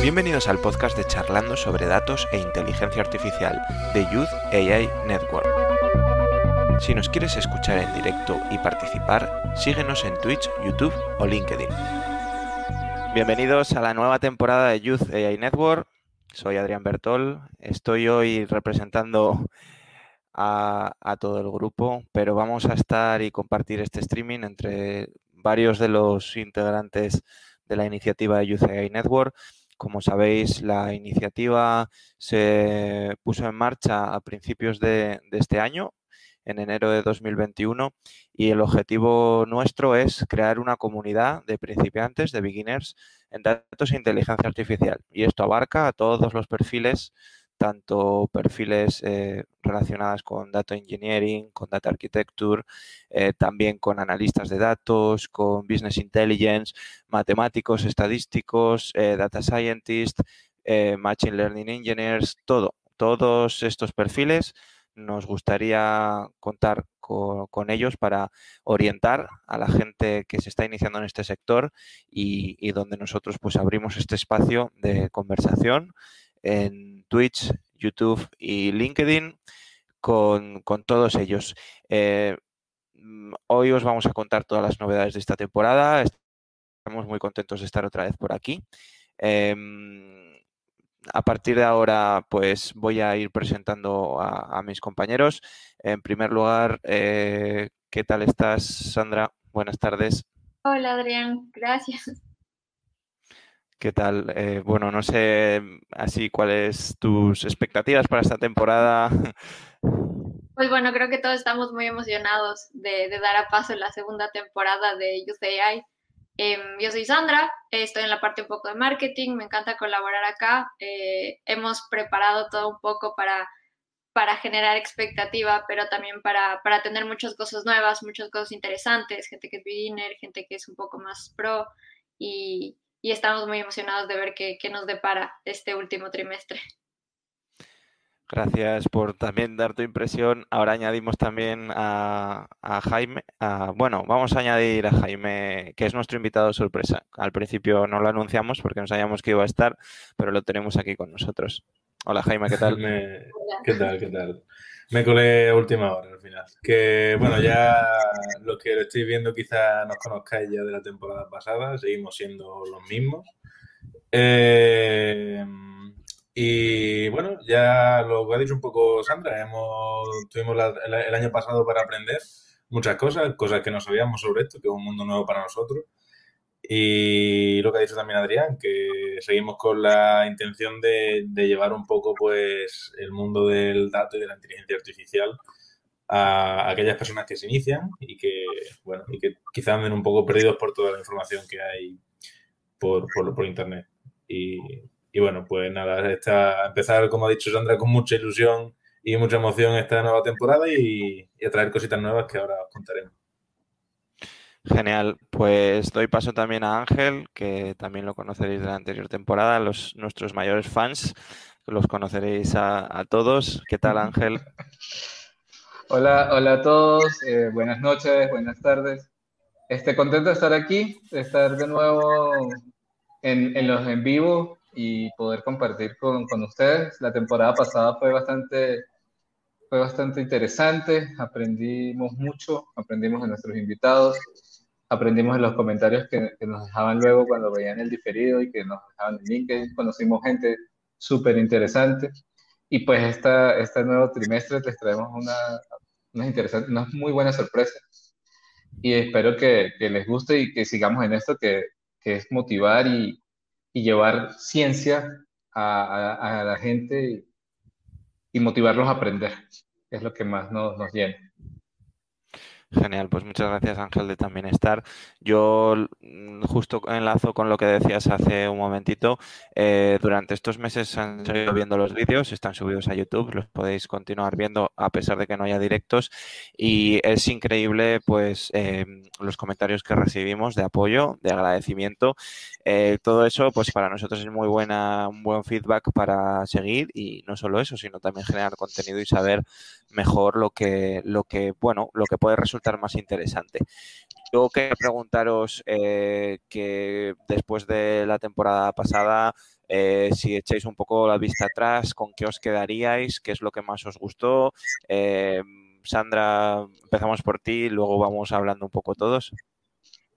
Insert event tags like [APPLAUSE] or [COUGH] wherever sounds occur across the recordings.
Bienvenidos al podcast de Charlando sobre datos e inteligencia artificial de Youth AI Network. Si nos quieres escuchar en directo y participar, síguenos en Twitch, YouTube o LinkedIn. Bienvenidos a la nueva temporada de Youth AI Network. Soy Adrián Bertol. Estoy hoy representando a, todo el grupo, pero vamos a estar y compartir este streaming entre varios de los integrantes de la iniciativa de AI Network. Como sabéis, la iniciativa se puso en marcha a principios de este año, en enero de 2021 y el objetivo nuestro es crear una comunidad de principiantes, de beginners en datos e inteligencia artificial. Y esto abarca a todos los perfiles, tanto perfiles eh, relacionados con data engineering, con data architecture, eh, también con analistas de datos, con business intelligence, matemáticos, estadísticos, eh, data scientists, machine learning engineers, todo. Todos estos perfiles nos gustaría contar con, ellos para orientar a la gente que se está iniciando en este sector y, donde nosotros pues abrimos este espacio de conversación en Twitch, YouTube y LinkedIn con, todos ellos. Eh, mm, hoy os vamos a contar todas las novedades de esta temporada. Estamos muy contentos de estar otra vez por aquí. Em, a partir de ahora, pues voy a ir presentando a, mis compañeros. En primer lugar, eh, ¿qué tal estás, Sandra? Buenas tardes. Hola, Adrián. Gracias. ¿Qué tal? Eh, bueno, no sé así cuáles tus expectativas para esta temporada. Pues bueno, creo que todos estamos muy emocionados de, de dar a paso la segunda temporada de UCI. Em, yo soy Sandra, estoy en la parte un poco de marketing, me encanta colaborar acá. Eh, hemos preparado todo un poco para, para generar expectativa, pero también para, para, tener muchas cosas nuevas, muchas cosas interesantes, gente que es beginner, gente que es un poco más pro y, y estamos muy emocionados de ver qué, qué nos depara este último trimestre. Gracias por también dar tu impresión. Ahora añadimos también a, Jaime. bueno, vamos a añadir a Jaime, que es nuestro invitado sorpresa. Al principio no lo anunciamos porque no sabíamos que iba a estar, pero lo tenemos aquí con nosotros. Hola Jaime, ¿qué tal? [LAUGHS] ¿Qué tal? ¿Qué tal? Me colé a última hora al final. Que bueno, ya los que lo estáis viendo quizás nos conozcáis ya de la temporada pasada, seguimos siendo los mismos. Eh, y bueno, ya lo que ha dicho un poco Sandra, hemos, tuvimos el, año pasado para aprender muchas cosas, cosas que no sabíamos sobre esto, que es un mundo nuevo para nosotros. Y lo que ha dicho también Adrián, que seguimos con la intención de, llevar un poco pues el mundo del dato y de la inteligencia artificial a aquellas personas que se inician y que, bueno, y que quizás anden un poco perdidos por toda la información que hay por, por, por internet. Y y bueno, pues nada, está, empezar, como ha dicho Sandra, con mucha ilusión y mucha emoción esta nueva temporada y, a traer cositas nuevas que ahora os contaremos. Genial, pues doy paso también a Ángel, que también lo conoceréis de la anterior temporada, los, nuestros mayores fans, los conoceréis a, todos. ¿Qué tal Ángel? [LAUGHS] Hola, hola a todos, eh, buenas noches, buenas tardes. Este, contento de estar aquí, de estar de nuevo en, en los en vivo y poder compartir con, con, ustedes. La temporada pasada fue bastante, fue bastante interesante, aprendimos mucho, aprendimos de nuestros invitados, aprendimos de los comentarios que, que nos dejaban luego cuando veían el diferido y que nos dejaban en LinkedIn, conocimos gente súper interesante. Y pues esta, este nuevo trimestre les traemos una, una, interesante, una muy buena sorpresa. Y espero que, que les guste y que sigamos en esto, que, que es motivar y, y llevar ciencia a, a, la gente y, motivarlos a aprender. Es lo que más nos, nos llena. Genial, pues muchas gracias Ángel de también estar. Yo mm, justo enlazo con lo que decías hace un momentito. Eh, durante estos meses han seguido viendo los vídeos, están subidos a YouTube, los podéis continuar viendo a pesar de que no haya directos. Y es increíble pues em, los comentarios que recibimos de apoyo, de agradecimiento. Eh, todo eso pues para nosotros es muy buena, un buen feedback para seguir y no solo eso, sino también generar contenido y saber mejor lo que, lo que, bueno, lo que puede resultar más interesante. Yo quería preguntaros eh, que después de la temporada pasada, eh, si echáis un poco la vista atrás, ¿con qué os quedaríais? ¿Qué es lo que más os gustó? Eh, Sandra, empezamos por ti, luego vamos hablando un poco todos.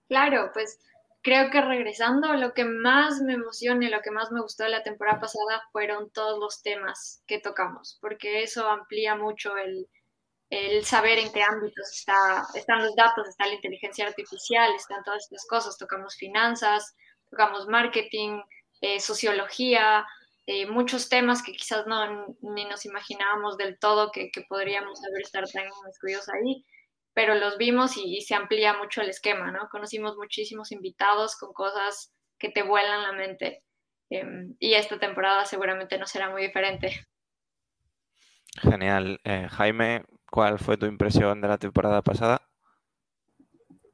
Claro, pues creo que regresando, lo que más me emociona y lo que más me gustó de la temporada pasada fueron todos los temas que tocamos, porque eso amplía mucho el, saber en qué ámbitos está, están los datos, está la inteligencia artificial, están todas estas cosas. Tocamos finanzas, tocamos marketing, eh, sociología, eh, muchos temas que quizás no, ni nos imaginábamos del todo que, que podríamos haber estar tan incluidos ahí pero los vimos y, se amplía mucho el esquema, ¿no? Conocimos muchísimos invitados con cosas que te vuelan la mente. Em, y esta temporada seguramente no será muy diferente. Genial. Eh, Jaime, ¿cuál fue tu impresión de la temporada pasada?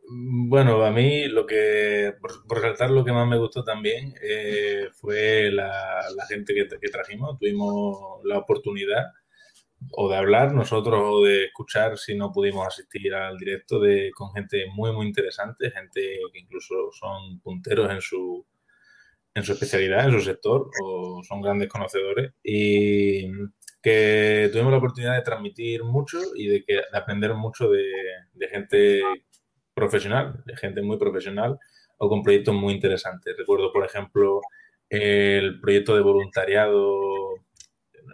Bueno, a mí lo que, por, resaltar lo que más me gustó también eh, fue la, gente que, que, trajimos. Tuvimos la oportunidad o de hablar nosotros o de escuchar si no pudimos asistir al directo de, con gente muy, muy interesante, gente que incluso son punteros en su, en su especialidad, en su sector, o son grandes conocedores, y que tuvimos la oportunidad de transmitir mucho y de, que, de aprender mucho de, de gente profesional, de gente muy profesional o con proyectos muy interesantes. Recuerdo, por ejemplo, el proyecto de voluntariado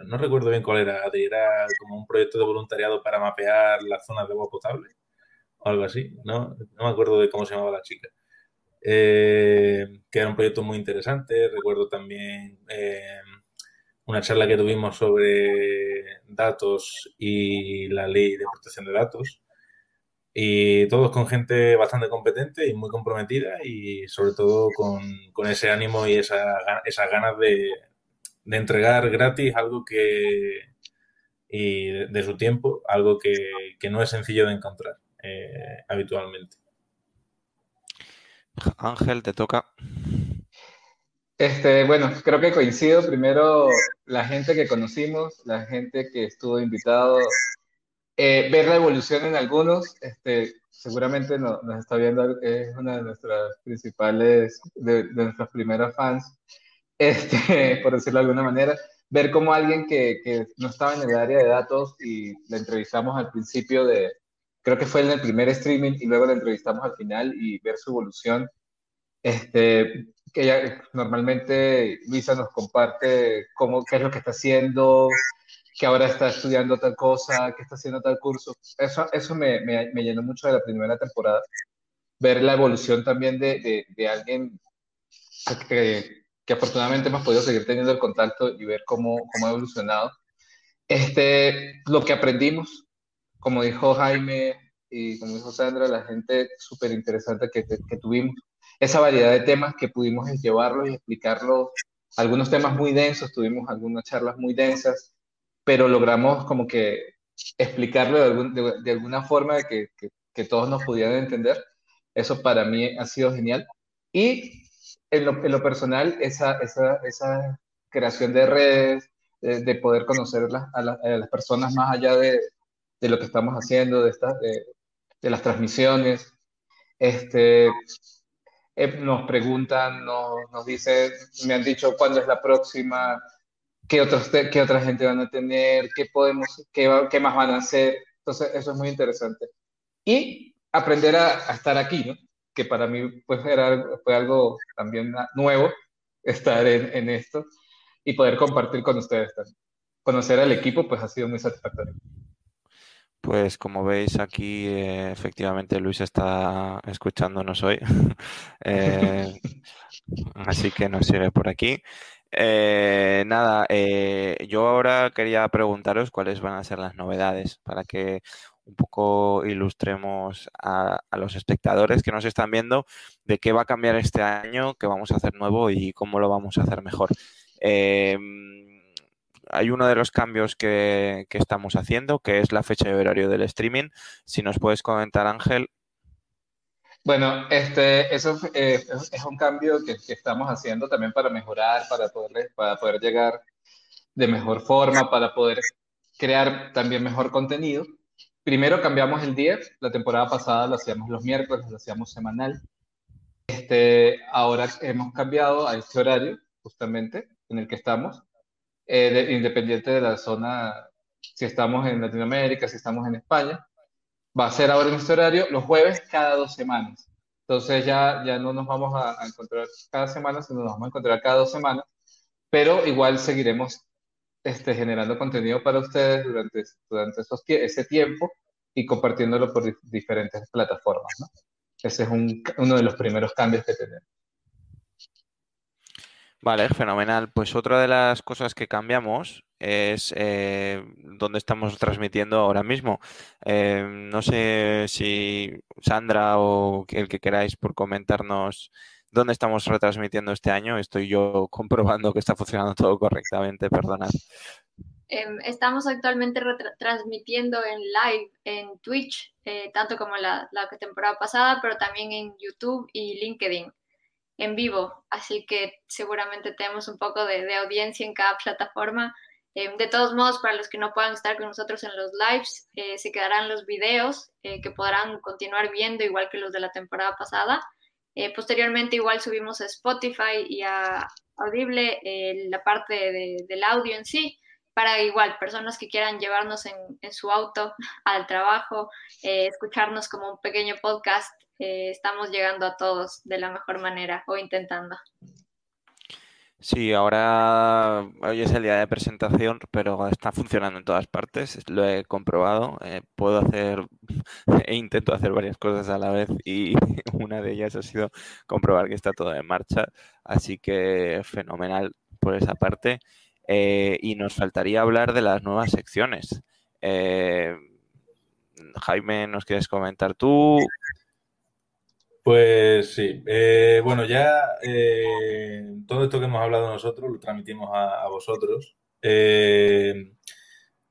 no recuerdo bien cuál era, era como un proyecto de voluntariado para mapear las zonas de agua potable o algo así, no, no me acuerdo de cómo se llamaba la chica. Eh, que era un proyecto muy interesante. Recuerdo también eh, una charla que tuvimos sobre datos y la ley de protección de datos. Y todos con gente bastante competente y muy comprometida y sobre todo con, con ese ánimo y esa, esas ganas de, de entregar gratis algo que y de, su tiempo, algo que, no es sencillo de encontrar eh, habitualmente. Ángel, te toca. Este, bueno, creo que coincido. Primero, la gente que conocimos, la gente que estuvo invitado, eh, ver la evolución en algunos, este, seguramente nos está viendo, es una de nuestras principales, de, de nuestras primeras fans este, [LAUGHS] por decirlo de alguna manera, ver cómo alguien que, que, no estaba en el área de datos y le entrevistamos al principio de, creo que fue en el primer streaming y luego le entrevistamos al final y ver su evolución. Este, que ella, normalmente Luisa nos comparte cómo, qué es lo que está haciendo, que ahora está estudiando tal cosa, que está haciendo tal curso. Eso, eso me, me, me llenó mucho de la primera temporada. Ver la evolución también de, de, alguien que, que afortunadamente hemos podido seguir teniendo el contacto y ver cómo, cómo ha evolucionado. Este, lo que aprendimos, como dijo Jaime y como dijo Sandra, la gente súper interesante que, que, tuvimos, esa variedad de temas que pudimos llevarlos y explicarlos, algunos temas muy densos, tuvimos algunas charlas muy densas, pero logramos como que explicarlo de, alguna forma que, que, que todos nos pudieran entender. Eso para mí ha sido genial. Y en lo, personal, esa, esa, esa, creación de redes, de, poder conocer a, las personas más allá de, de, lo que estamos haciendo, de, estas, de, las transmisiones. Este, eh, nos preguntan, nos, nos dicen, me han dicho cuándo es la próxima, qué, otros qué otra gente van a tener, qué, podemos, qué, qué más van a hacer. Entonces, eso es muy interesante. Y aprender a, a estar aquí, ¿no? que para mí pues, era, fue algo también nuevo estar en, en esto y poder compartir con ustedes también. Conocer al equipo pues ha sido muy satisfactorio. Pues como veis aquí, eh, efectivamente Luis está escuchándonos hoy, [LAUGHS] eh, así que nos sigue por aquí. Eh, nada, yo ahora quería preguntaros cuáles van a ser las novedades para que un poco ilustremos a, los espectadores que nos están viendo de qué va a cambiar este año, qué vamos a hacer nuevo y cómo lo vamos a hacer mejor. Hay uno de los cambios que, estamos haciendo, que es la fecha de horario del streaming. Si nos puedes comentar, Ángel. Bueno, este, eso eh, es un cambio que, que, estamos haciendo también para mejorar, para poder, para poder llegar de mejor forma, para poder crear también mejor contenido. Primero cambiamos el día, la temporada pasada lo hacíamos los miércoles, lo hacíamos semanal. Este, ahora hemos cambiado a este horario, justamente, en el que estamos, eh, independiente de la zona, si estamos en Latinoamérica, si estamos en España. Va a ser ahora en este horario los jueves cada dos semanas. Entonces ya, ya no nos vamos a, encontrar cada semana, sino nos vamos a encontrar cada dos semanas, pero igual seguiremos este, generando contenido para ustedes durante, durante esos, ese tiempo y compartiéndolo por diferentes plataformas. ¿no? Ese es un, uno de los primeros cambios que tenemos. Vale, fenomenal. Pues otra de las cosas que cambiamos es eh, donde estamos transmitiendo ahora mismo. Eh, no sé si Sandra o el que queráis por comentarnos dónde estamos retransmitiendo este año. Estoy yo [LAUGHS] comprobando que está funcionando todo correctamente, perdonad. Em, estamos actualmente transmitiendo en live en Twitch, eh, tanto como la, la temporada pasada, pero también en YouTube y LinkedIn en vivo, así que seguramente tenemos un poco de, audiencia en cada plataforma. Eh, de todos modos, para los que no puedan estar con nosotros en los lives, eh, se quedarán los videos eh, que podrán continuar viendo, igual que los de la temporada pasada. posteriormente, igual subimos a Spotify y a Audible la parte del audio en sí, para igual personas que quieran llevarnos en, en su auto [LAUGHS] al trabajo, escucharnos como un pequeño podcast eh, estamos llegando a todos de la mejor manera o intentando. Sí, ahora hoy es el día de presentación, pero está funcionando en todas partes, lo he comprobado. Eh, puedo hacer [LAUGHS] e intento hacer varias cosas a la vez y [LAUGHS] una de ellas ha sido comprobar que está todo en marcha, así que fenomenal por esa parte. Eh, y nos faltaría hablar de las nuevas secciones. Jaime, ¿nos quieres comentar tú? Pues sí, eh, bueno, ya eh, todo esto que hemos hablado nosotros lo transmitimos a, vosotros. Eh,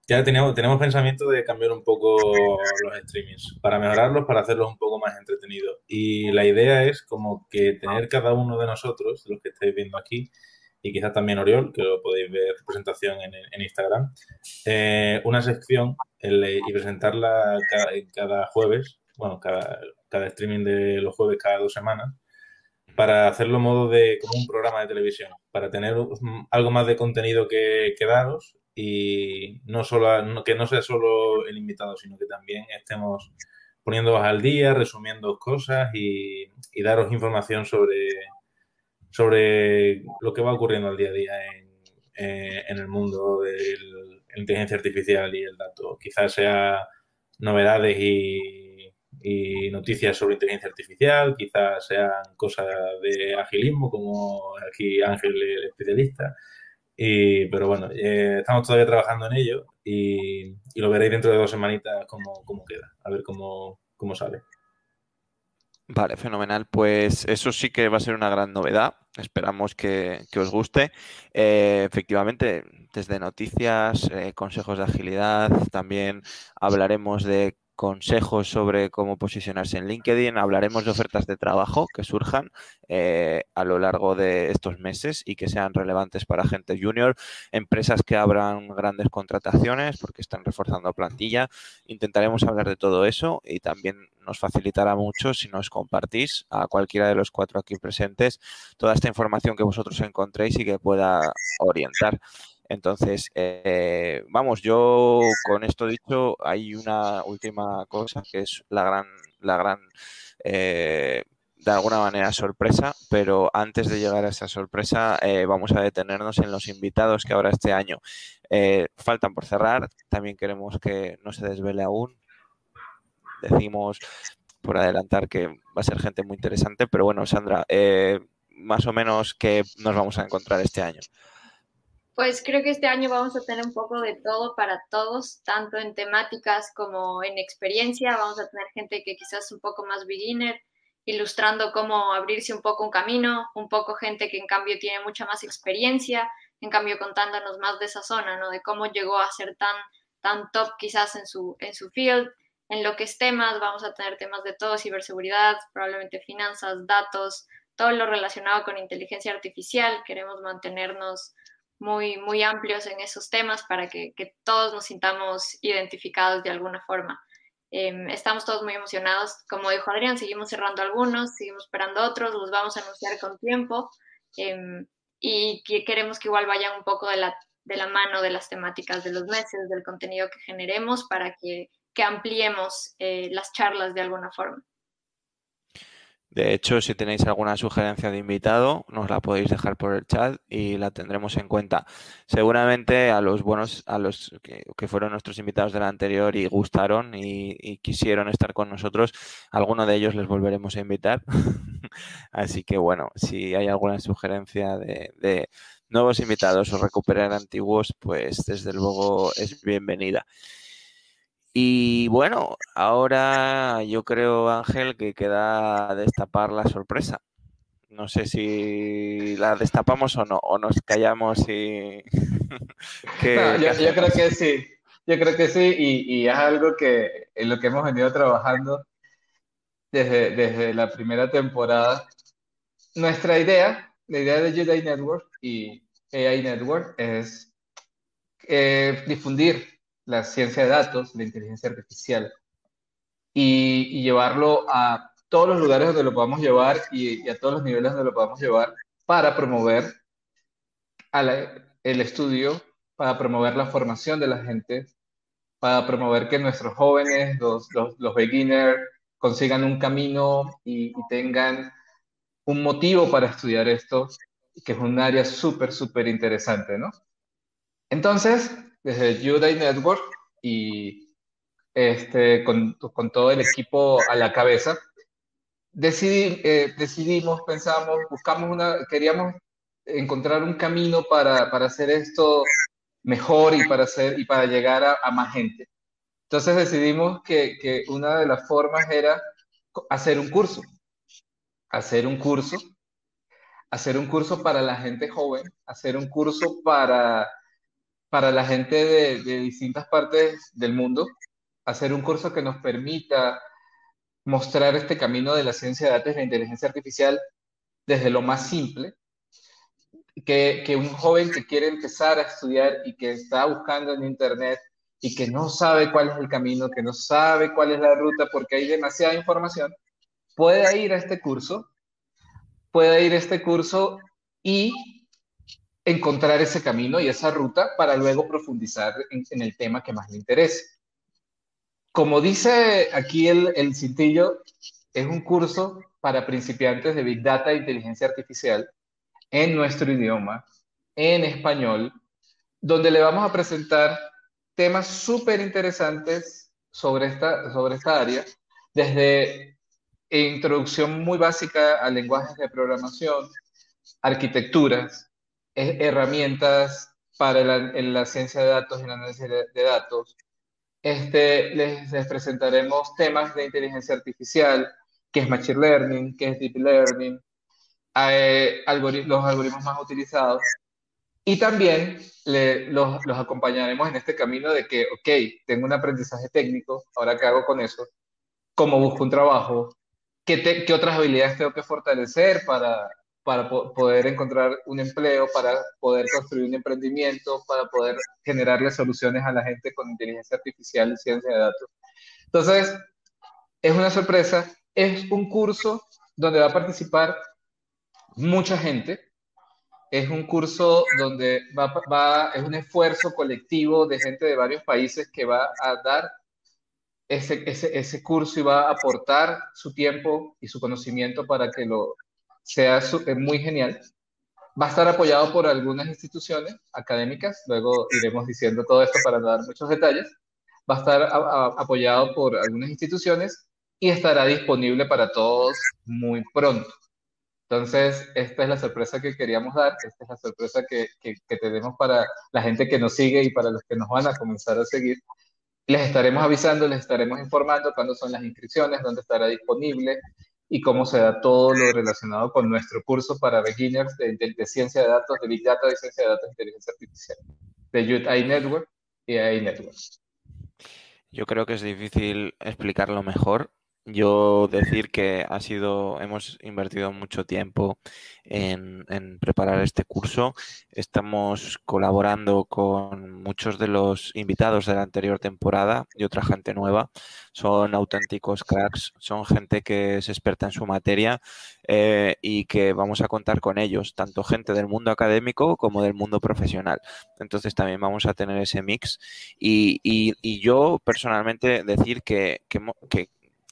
ya tenemos, pensamiento de cambiar un poco los streamings, para mejorarlos, para hacerlos un poco más entretenidos. Y la idea es como que tener cada uno de nosotros, los que estáis viendo aquí, y quizás también Oriol, que lo podéis ver presentación en, Instagram, una sección y presentarla cada jueves, bueno, cada, cada streaming de los jueves cada dos semanas, para hacerlo modo de como un programa de televisión, para tener algo más de contenido que, que daros y no solo que no sea solo el invitado, sino que también estemos poniéndoos al día, resumiendo cosas y, daros información sobre, sobre lo que va ocurriendo al día a día en, eh, en el mundo de la inteligencia artificial y el dato. Quizás sea novedades y y noticias sobre inteligencia artificial, quizás sean cosas de agilismo, como aquí Ángel, el especialista. Y, pero bueno, eh, estamos todavía trabajando en ello y, lo veréis dentro de dos semanitas cómo, cómo queda, a ver cómo, cómo sale. Vale, fenomenal. Pues eso sí que va a ser una gran novedad. Esperamos que, os guste. Eh, efectivamente, desde noticias, eh, consejos de agilidad, también hablaremos de consejos sobre cómo posicionarse en LinkedIn, hablaremos de ofertas de trabajo que surjan eh, a lo largo de estos meses y que sean relevantes para gente junior, empresas que abran grandes contrataciones porque están reforzando plantilla. Intentaremos hablar de todo eso y también nos facilitará mucho si nos compartís a cualquiera de los cuatro aquí presentes toda esta información que vosotros encontréis y que pueda orientar. Entonces, eh, vamos, yo con esto dicho, hay una última cosa que es la gran, la gran, eh, de alguna manera sorpresa, pero antes de llegar a esa sorpresa, eh, vamos a detenernos en los invitados que ahora este año faltan por cerrar. También queremos que no se desvele aún. Decimos por adelantar que va a ser gente muy interesante, pero bueno, Sandra, más o menos qué nos vamos a encontrar este año. Pues creo que este año vamos a tener un poco de todo para todos, tanto en temáticas como en experiencia. Vamos a tener gente que quizás un poco más beginner, ilustrando cómo abrirse un poco un camino, un poco gente que en cambio tiene mucha más experiencia, en cambio contándonos más de esa zona, ¿no? De cómo llegó a ser tan, tan top quizás en su, en su field, en lo que es temas, vamos a tener temas de todo, ciberseguridad, probablemente finanzas, datos, todo lo relacionado con inteligencia artificial, queremos mantenernos muy, muy amplios en esos temas para que, que todos nos sintamos identificados de alguna forma. Em, estamos todos muy emocionados. Como dijo Adrián, seguimos cerrando algunos, seguimos esperando otros, los vamos a anunciar con tiempo em, y que queremos que igual vayan un poco de la, de la mano de las temáticas de los meses, del contenido que generemos para que, que ampliemos eh, las charlas de alguna forma. De hecho, si tenéis alguna sugerencia de invitado, nos la podéis dejar por el chat y la tendremos en cuenta. Seguramente a los buenos, a los que, fueron nuestros invitados del anterior y gustaron y, quisieron estar con nosotros, alguno de ellos les volveremos a invitar. [LAUGHS] Así que bueno, si hay alguna sugerencia de, de nuevos invitados o recuperar antiguos, pues desde luego es bienvenida. Y bueno, ahora yo creo, Ángel, que queda destapar la sorpresa. No sé si la destapamos o no, o nos callamos y... [LAUGHS] yo, creo que sí, yo creo que sí, y, es algo que en lo que hemos venido trabajando desde, desde la primera temporada. Nuestra idea, la idea de Jedi Network y AI Network es eh, difundir la ciencia de datos, la inteligencia artificial, y, llevarlo a todos los lugares donde lo podamos llevar y, a todos los niveles donde lo podamos llevar para promover el estudio, para promover la formación de la gente, para promover que nuestros jóvenes, los, los, beginners, consigan un camino y, y, tengan un motivo para estudiar esto, que es un área súper, súper interesante, ¿no? Entonces, desde Udai Network y este, con, con, todo el equipo a la cabeza, decidí, eh, decidimos, pensamos, buscamos una, queríamos encontrar un camino para, para hacer esto mejor y para, hacer, y para llegar a, a más gente. Entonces decidimos que, que, una de las formas era hacer un curso, hacer un curso, hacer un curso para la gente joven, hacer un curso para para la gente de, distintas partes del mundo, hacer un curso que nos permita mostrar este camino de la ciencia de datos y la inteligencia artificial desde lo más simple, que, que, un joven que quiere empezar a estudiar y que está buscando en Internet y que no sabe cuál es el camino, que no sabe cuál es la ruta porque hay demasiada información, puede ir a este curso, puede ir a este curso y encontrar ese camino y esa ruta para luego profundizar en, el tema que más le interese. Como dice aquí el, el cintillo, es un curso para principiantes de Big Data e Inteligencia Artificial en nuestro idioma, en español, donde le vamos a presentar temas súper interesantes sobre esta, sobre esta área, desde introducción muy básica a lenguajes de programación, arquitecturas, herramientas para la, en la ciencia de datos y el análisis de, datos. Este, les, presentaremos temas de inteligencia artificial, qué es Machine Learning, qué es Deep Learning, eh, los algoritmos más utilizados. Y también los, los, acompañaremos en este camino de que, ok, tengo un aprendizaje técnico, ahora qué hago con eso, cómo busco un trabajo, qué, qué otras habilidades tengo que fortalecer para, para poder encontrar un empleo, para poder construir un emprendimiento, para poder generarle soluciones a la gente con inteligencia artificial y ciencia de datos. Entonces, es una sorpresa, es un curso donde va a participar mucha gente, es un curso donde va, va, es un esfuerzo colectivo de gente de varios países que va a dar ese, ese, ese curso y va a aportar su tiempo y su conocimiento para que lo, sea muy genial. Va a estar apoyado por algunas instituciones académicas, luego iremos diciendo todo esto para dar muchos detalles. Va a estar apoyado por algunas instituciones y estará disponible para todos muy pronto. Entonces, esta es la sorpresa que queríamos dar, esta es la sorpresa que, que, tenemos para la gente que nos sigue y para los que nos van a comenzar a seguir. Les estaremos avisando, les estaremos informando cuándo son las inscripciones, dónde estará disponible y cómo se da todo lo relacionado con nuestro curso para beginners de, ciencia de datos, de Big Data, de ciencia de datos e inteligencia artificial, de Youth AI Network y AI Network. Yo creo que es difícil explicarlo mejor yo decir que ha sido, hemos invertido mucho tiempo en, preparar este curso. Estamos colaborando con muchos de los invitados de la anterior temporada y otra gente nueva. Son auténticos cracks, son gente que es experta en su materia eh, y que vamos a contar con ellos, tanto gente del mundo académico como del mundo profesional. Entonces también vamos a tener ese mix. Y, yo personalmente decir que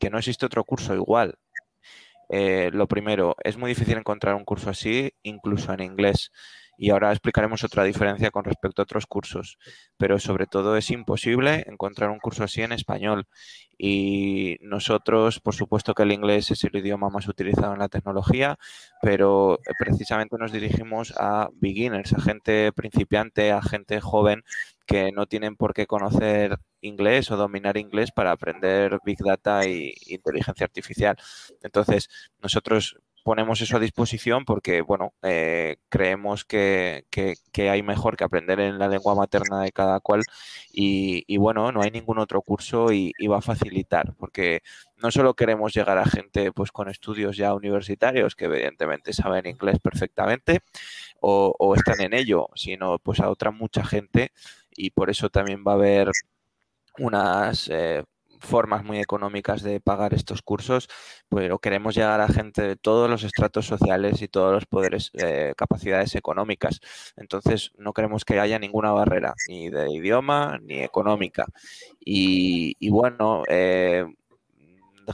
no existe otro curso igual. Eh, lo primero, es muy difícil encontrar un curso así, incluso en inglés. Y ahora explicaremos otra diferencia con respecto a otros cursos. Pero sobre todo es imposible encontrar un curso así en español. Y nosotros, por supuesto que el inglés es el idioma más utilizado en la tecnología, pero precisamente nos dirigimos a beginners, a gente principiante, a gente joven que no tienen por qué conocer inglés o dominar inglés para aprender Big Data e inteligencia artificial. Entonces, nosotros ponemos eso a disposición porque, bueno, eh, creemos que, hay mejor que aprender en la lengua materna de cada cual y, bueno, no hay ningún otro curso y, va a facilitar porque no solo queremos llegar a gente pues con estudios ya universitarios que evidentemente saben inglés perfectamente o, están en ello, sino pues a otra mucha gente y por eso también va a haber unas eh, formas muy económicas de pagar estos cursos, pero queremos llegar a gente de todos los estratos sociales y todos los poderes, eh, capacidades económicas. Entonces, no queremos que haya ninguna barrera, ni de idioma ni económica. Y, bueno, eh,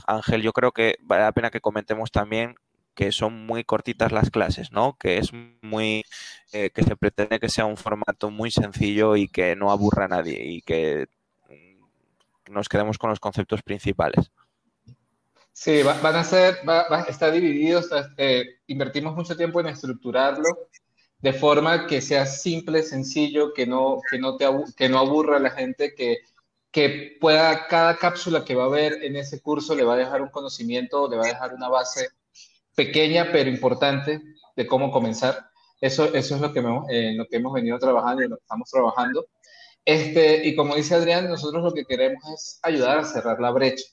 Ángel, yo creo que vale la pena que comentemos también que son muy cortitas las clases, ¿no? Que es muy, eh, que se pretende que sea un formato muy sencillo y que no aburra a nadie y que nos quedemos con los conceptos principales. Sí, van a ser, está dividido, eh, invertimos mucho tiempo en estructurarlo de forma que sea simple, sencillo, que no, que no, te que no aburra a la gente, que, que pueda, cada cápsula que va a haber en ese curso le va a dejar un conocimiento, le va a dejar una base pequeña pero importante de cómo comenzar. Eso, eso es lo que, hemos, eh, lo que hemos venido trabajando y lo que estamos trabajando. Este, y como dice Adrián, nosotros lo que queremos es ayudar a cerrar la brecha.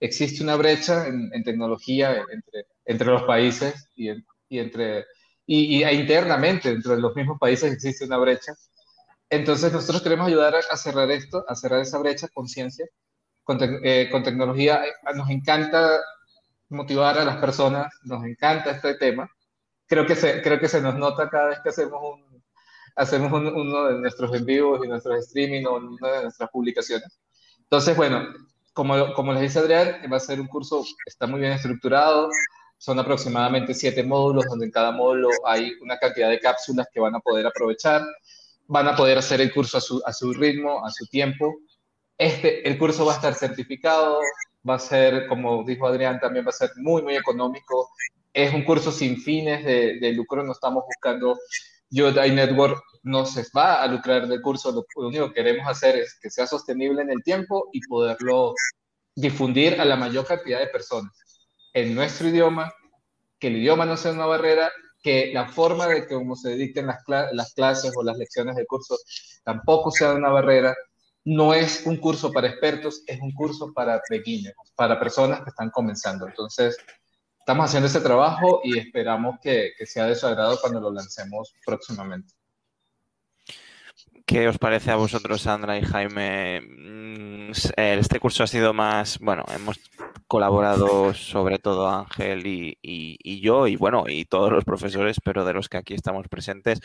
Existe una brecha en, tecnología entre, entre los países y, y entre, y, e internamente entre los mismos países existe una brecha. Entonces nosotros queremos ayudar a, cerrar esto, a cerrar esa brecha con ciencia, con, eh, con tecnología. Nos encanta motivar a las personas, nos encanta este tema. Creo que se, creo que se nos nota cada vez que hacemos un, hacemos uno de nuestros en vivos y nuestros streaming o una de nuestras publicaciones. Entonces, bueno, como, como les dice Adrián, va a ser un curso, está muy bien estructurado, son aproximadamente siete módulos, donde en cada módulo hay una cantidad de cápsulas que van a poder aprovechar, van a poder hacer el curso a su, a su ritmo, a su tiempo. Este, el curso va a estar certificado, va a ser, como dijo Adrián, también va a ser muy, muy económico. Es un curso sin fines de, de lucro, no estamos buscando Yodai Network no se va a lucrar del curso, lo, único que queremos hacer es que sea sostenible en el tiempo y poderlo difundir a la mayor cantidad de personas en nuestro idioma, que el idioma no sea una barrera, que la forma de cómo se dicten las, las clases o las lecciones del curso tampoco sea una barrera. No es un curso para expertos, es un curso para beginners, para personas que están comenzando. Entonces, estamos haciendo ese trabajo y esperamos que, sea de su agrado cuando lo lancemos próximamente. ¿Qué os parece a vosotros, Sandra y Jaime? Mm, este curso ha sido más, bueno, hemos colaborado sobre todo Ángel y, yo, y bueno, y todos los profesores, pero de los que aquí estamos presentes.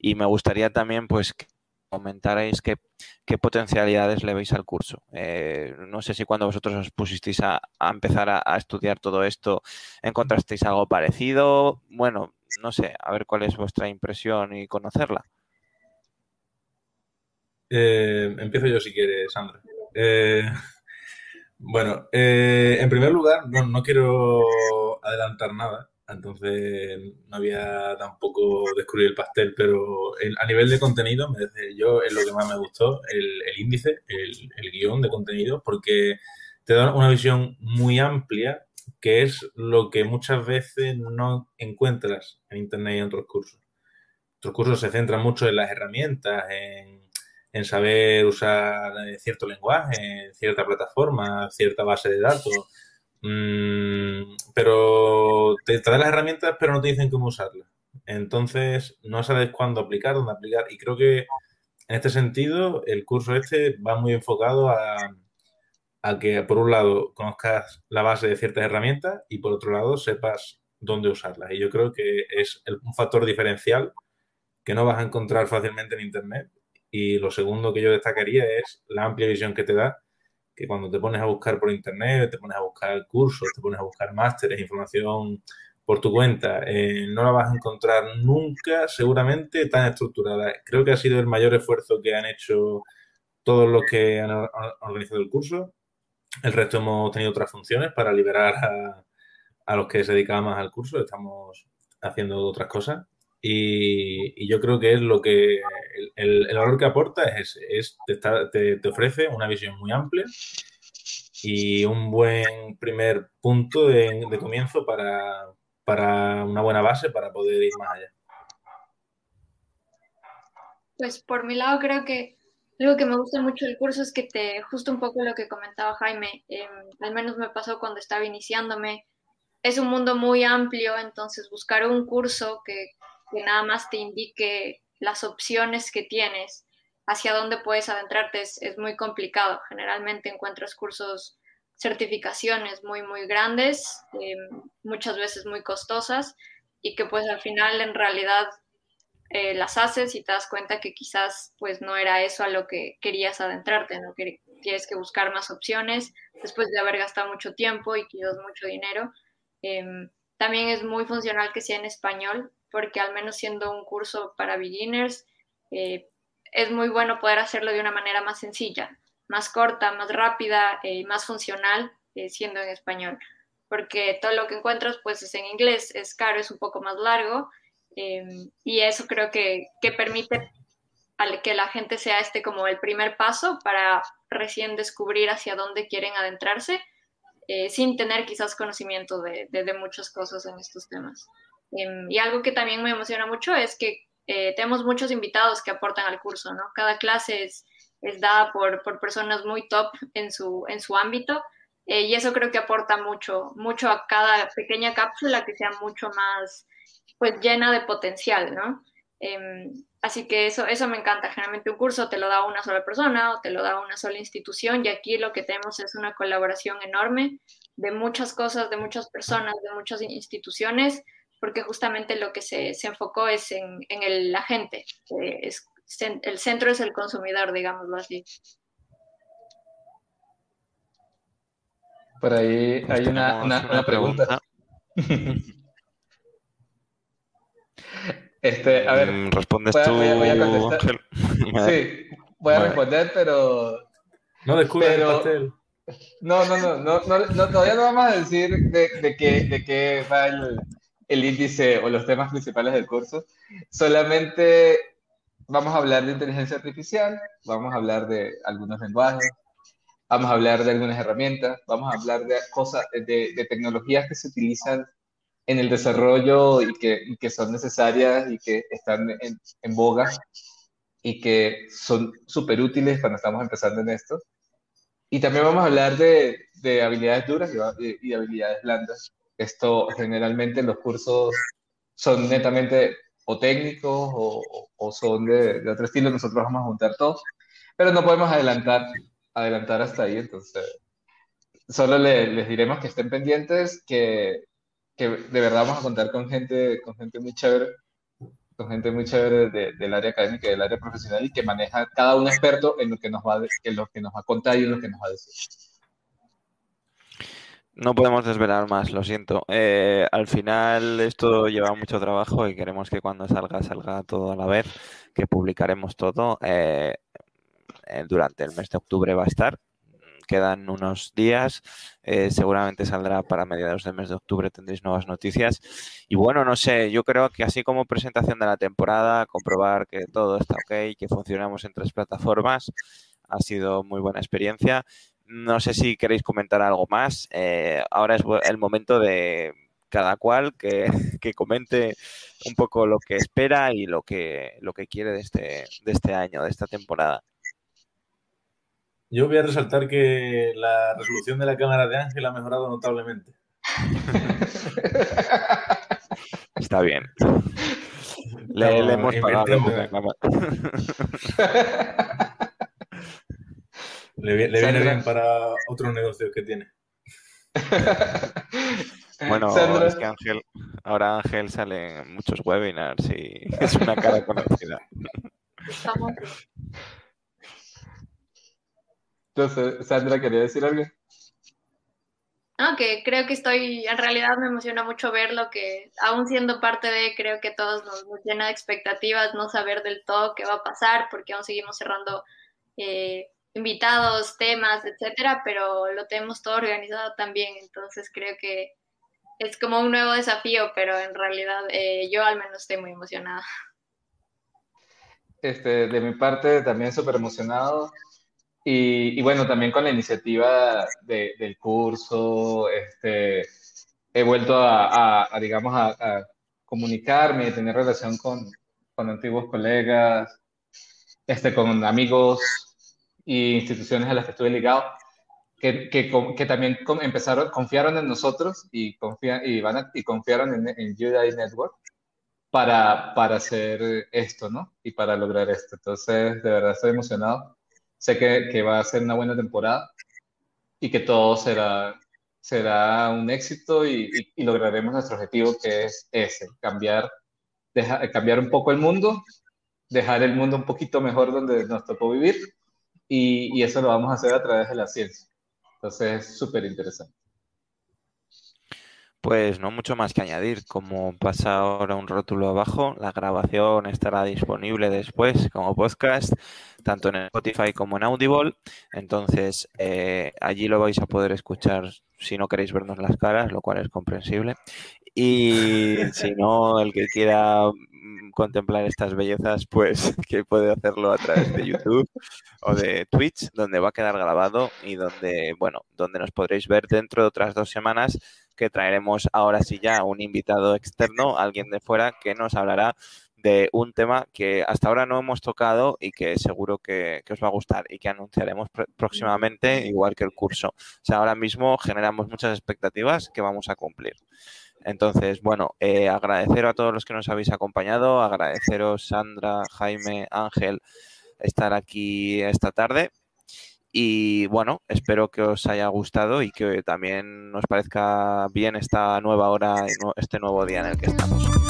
Y me gustaría también, pues, que comentarais qué, qué potencialidades le veis al curso. Eh, no sé si cuando vosotros os pusisteis a, empezar a, estudiar todo esto, encontrasteis algo parecido. Bueno, no sé, a ver cuál es vuestra impresión y conocerla. Eh, empiezo yo si quieres, Sandra. Eh, [LAUGHS] bueno, en primer lugar, no, no quiero adelantar nada, entonces no había tampoco descubrir el pastel, pero a nivel de contenido, yo es lo que más me gustó, el, índice, el, el, guion de contenido, porque te da una visión muy amplia, que es lo que muchas veces no encuentras en Internet y en otros cursos. Otros cursos se centran mucho en las herramientas, en, en saber usar eh, cierto lenguaje, en cierta plataforma, cierta base de datos Mm, pero te traen las herramientas, pero no te dicen cómo usarlas. Entonces, no sabes cuándo aplicar, dónde aplicar. Y creo que en este sentido, el curso este va muy enfocado a, a que, por un lado, conozcas la base de ciertas herramientas y, por otro lado, sepas dónde usarlas. Y yo creo que es un factor diferencial que no vas a encontrar fácilmente en Internet. Y lo segundo que yo destacaría es la amplia visión que te da que cuando te pones a buscar por internet, te pones a buscar cursos, te pones a buscar másteres, información por tu cuenta, eh, no la vas a encontrar nunca seguramente tan estructurada. Creo que ha sido el mayor esfuerzo que han hecho todos los que han organizado el curso. El resto hemos tenido otras funciones para liberar a, a los que se dedicaban más al curso. Estamos haciendo otras cosas. Y, yo creo que es lo que el, el, valor que aporta es es, te, te, ofrece una visión muy amplia y un buen primer punto de, de comienzo para, para, una buena base para poder ir más allá. Pues por mi lado creo que algo que me gusta mucho del curso es que te, justo un poco lo que comentaba Jaime, em, al menos me pasó cuando estaba iniciándome, es un mundo muy amplio, entonces buscar un curso que que nada más te indique las opciones que tienes, hacia dónde puedes adentrarte, es, muy complicado. Generalmente encuentras cursos, certificaciones muy, muy grandes, eh, muchas veces muy costosas, y que pues al final en realidad eh, las haces y te das cuenta que quizás pues no era eso a lo que querías adentrarte, ¿no? Que tienes que buscar más opciones después de haber gastado mucho tiempo y quizás mucho dinero. Em, también es muy funcional que sea en español, porque al menos siendo un curso para beginners, eh, es muy bueno poder hacerlo de una manera más sencilla, más corta, más rápida y más funcional eh, siendo en español, porque todo lo que encuentras pues es en inglés, es caro, es un poco más largo em, y eso creo que, que permite que la gente sea este como el primer paso para recién descubrir hacia dónde quieren adentrarse, eh, sin tener quizás conocimiento de, de muchas cosas en estos temas. Em, y algo que también me emociona mucho es que eh, tenemos muchos invitados que aportan al curso, ¿no? Cada clase es, es dada por, por, personas muy top en su, en su ámbito eh, y eso creo que aporta mucho, mucho a cada pequeña cápsula que sea mucho más, pues, llena de potencial, ¿no? Así que eso, eso me encanta. Generalmente un curso te lo da una sola persona o te lo da una sola institución y aquí lo que tenemos es una colaboración enorme de muchas cosas, de muchas personas, de muchas instituciones porque justamente lo que se, se enfocó es en, en el, la gente, eh, es, el centro es el consumidor, digámoslo así. Por ahí hay una, una, pregunta. [LAUGHS] este, a ver. Mm, respondes tú. Voy a, contestar. Sí, voy a [LAUGHS] [LAUGHS] responder, pero. No descubres el pastel. No, no, no, no, no, todavía no vamos a decir de, de, qué, de qué va el, el índice o los temas principales del curso. Solamente vamos a hablar de inteligencia artificial, vamos a hablar de algunos lenguajes, vamos a hablar de algunas herramientas, vamos a hablar de cosas, de, tecnologías que se utilizan en el desarrollo y que, que son necesarias y que están en, en boga y que son súper útiles cuando estamos empezando en esto. Y también vamos a hablar de, de habilidades duras y, y de habilidades blandas. Esto generalmente los cursos son netamente o técnicos o, son de, otro estilo, nosotros vamos a juntar todos, pero no podemos adelantar, adelantar hasta ahí, entonces solo les diremos que estén pendientes, que, que, de verdad vamos a contar con gente, con gente muy chévere, con gente muy chévere del área académica y del área profesional y que maneja cada un experto en lo que nos va, en lo que nos va a contar y en lo que nos va a decir. No podemos desvelar más, lo siento. Eh, al final esto lleva mucho trabajo y queremos que cuando salga, salga todo a la vez, que publicaremos todo. Eh, eh, durante el mes de octubre va a estar. Quedan unos días. Eh, seguramente saldrá para mediados del mes de octubre, tendréis nuevas noticias. Y bueno, no sé, yo creo que así como presentación de la temporada, comprobar que todo está ok, que funcionamos en tres plataformas, ha sido muy buena experiencia. No sé si queréis comentar algo más. Eh, ahora es el momento de cada cual que, [LAUGHS] que, comente un poco lo que espera y lo que, lo que quiere de este, de este año, de esta temporada. Yo voy a resaltar que la resolución de la cámara de Ángel ha mejorado notablemente. [LAUGHS] Está bien. Le, le hemos pagado cámara. [LAUGHS] Le, le viene bien para otros negocios que tiene. [LAUGHS] Bueno, es que Ángel, ahora Ángel sale en muchos webinars y es una cara conocida. Entonces, Sandra, ¿quería decir algo? No, que creo que estoy, en realidad me emociona mucho ver lo que, aún siendo parte de, creo que todos nos, llena de expectativas, no saber del todo qué va a pasar, porque aún seguimos cerrando eh, invitados, temas, etcétera, pero lo tenemos todo organizado también, entonces creo que es como un nuevo desafío, pero en realidad eh, yo al menos estoy muy emocionada. Este, de mi parte también súper emocionado. Y, bueno, también con la iniciativa del curso, este, he vuelto a, digamos, a, comunicarme y tener relación con, con antiguos colegas, este, con amigos e instituciones a las que estuve ligado que, que, que, también empezaron, confiaron en nosotros y, confían, y, van y confiaron en, en UDI Network para, para hacer esto, ¿no? Y para lograr esto. Entonces, de verdad estoy emocionado. Sé que, que va a ser una buena temporada y que todo será, será un éxito y, y, lograremos nuestro objetivo que es ese, cambiar, deja, cambiar un poco el mundo, dejar el mundo un poquito mejor donde nos tocó vivir y, y eso lo vamos a hacer a través de la ciencia. Entonces es súper interesante. Pues no mucho más que añadir. Como pasa ahora un rótulo abajo, la grabación estará disponible después como podcast, tanto en Spotify como en Audible. Entonces, eh, allí lo vais a poder escuchar si no queréis vernos las caras, lo cual es comprensible. Y si no, el que quiera contemplar estas bellezas, pues [LAUGHS] que puede hacerlo a través de YouTube o de Twitch, donde va a quedar grabado y donde, bueno, donde nos podréis ver dentro de otras dos semanas que traeremos ahora sí ya un invitado externo, alguien de fuera que nos hablará de un tema que hasta ahora no hemos tocado y que seguro que, os va a gustar y que anunciaremos pr próximamente, igual que el curso. O sea, ahora mismo generamos muchas expectativas que vamos a cumplir. Entonces, bueno, eh, agradecer a todos los que nos habéis acompañado, agradeceros Sandra, Jaime, Ángel, estar aquí esta tarde. Y bueno, espero que os haya gustado y que también nos parezca bien esta nueva hora este nuevo día en el que estamos.